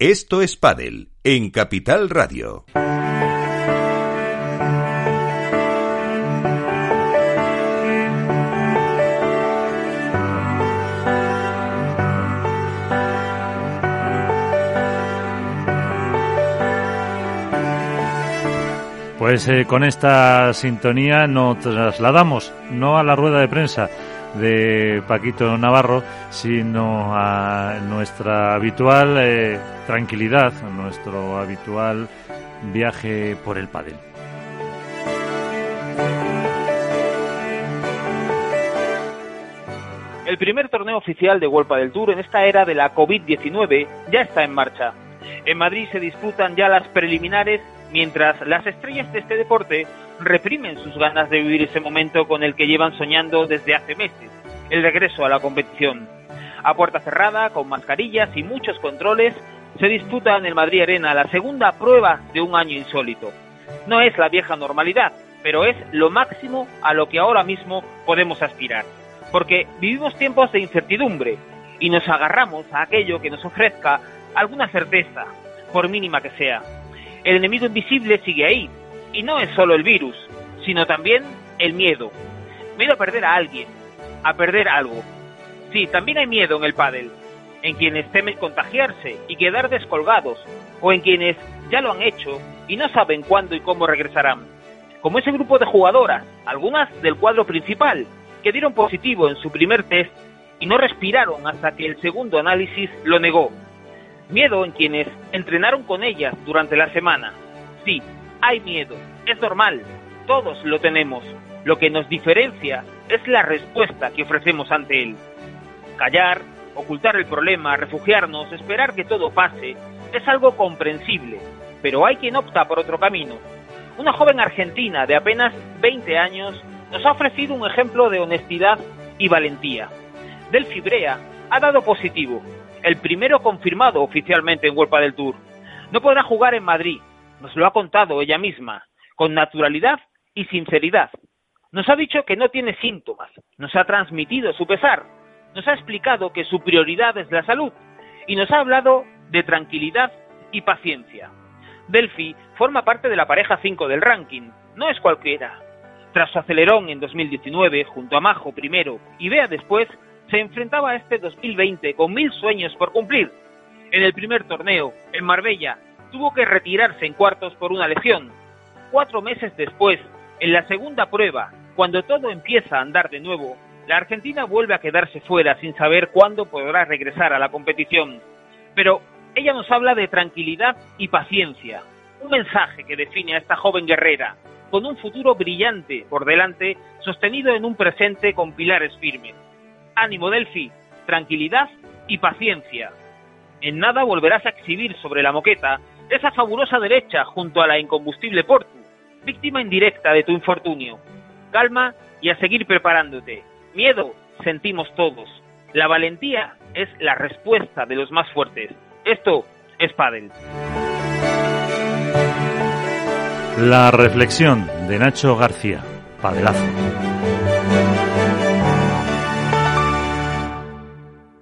Esto es Padel en Capital Radio. Pues eh, con esta sintonía nos trasladamos no a la rueda de prensa de Paquito Navarro, sino a nuestra habitual eh, tranquilidad, a nuestro habitual viaje por el pádel. El primer torneo oficial de World del Tour en esta era de la COVID-19 ya está en marcha. En Madrid se disputan ya las preliminares mientras las estrellas de este deporte reprimen sus ganas de vivir ese momento con el que llevan soñando desde hace meses, el regreso a la competición. A puerta cerrada, con mascarillas y muchos controles, se disputa en el Madrid Arena la segunda prueba de un año insólito. No es la vieja normalidad, pero es lo máximo a lo que ahora mismo podemos aspirar. Porque vivimos tiempos de incertidumbre y nos agarramos a aquello que nos ofrezca alguna certeza, por mínima que sea. El enemigo invisible sigue ahí, y no es solo el virus, sino también el miedo. Miedo a perder a alguien, a perder algo. Sí, también hay miedo en el pádel, en quienes temen contagiarse y quedar descolgados, o en quienes ya lo han hecho y no saben cuándo y cómo regresarán. Como ese grupo de jugadoras, algunas del cuadro principal, que dieron positivo en su primer test y no respiraron hasta que el segundo análisis lo negó. Miedo en quienes entrenaron con ellas durante la semana. Sí, hay miedo, es normal, todos lo tenemos. Lo que nos diferencia es la respuesta que ofrecemos ante él. Callar, ocultar el problema, refugiarnos, esperar que todo pase, es algo comprensible, pero hay quien opta por otro camino. Una joven argentina de apenas 20 años nos ha ofrecido un ejemplo de honestidad y valentía. Delphi Brea ha dado positivo, el primero confirmado oficialmente en World del Tour. No podrá jugar en Madrid, nos lo ha contado ella misma, con naturalidad y sinceridad. Nos ha dicho que no tiene síntomas, nos ha transmitido su pesar, nos ha explicado que su prioridad es la salud y nos ha hablado de tranquilidad y paciencia. Delphi forma parte de la pareja 5 del ranking, no es cualquiera. Tras su acelerón en 2019 junto a Majo primero y Bea después, se enfrentaba a este 2020 con mil sueños por cumplir. En el primer torneo, en Marbella, tuvo que retirarse en cuartos por una lesión. Cuatro meses después, en la segunda prueba, cuando todo empieza a andar de nuevo, la Argentina vuelve a quedarse fuera sin saber cuándo podrá regresar a la competición. Pero ella nos habla de tranquilidad y paciencia, un mensaje que define a esta joven guerrera, con un futuro brillante por delante, sostenido en un presente con pilares firmes. Ánimo Delphi, tranquilidad y paciencia. En nada volverás a exhibir sobre la moqueta esa fabulosa derecha junto a la incombustible Portu, víctima indirecta de tu infortunio. Calma y a seguir preparándote. Miedo sentimos todos. La valentía es la respuesta de los más fuertes. Esto es Padel. La reflexión de Nacho García. Padelazo.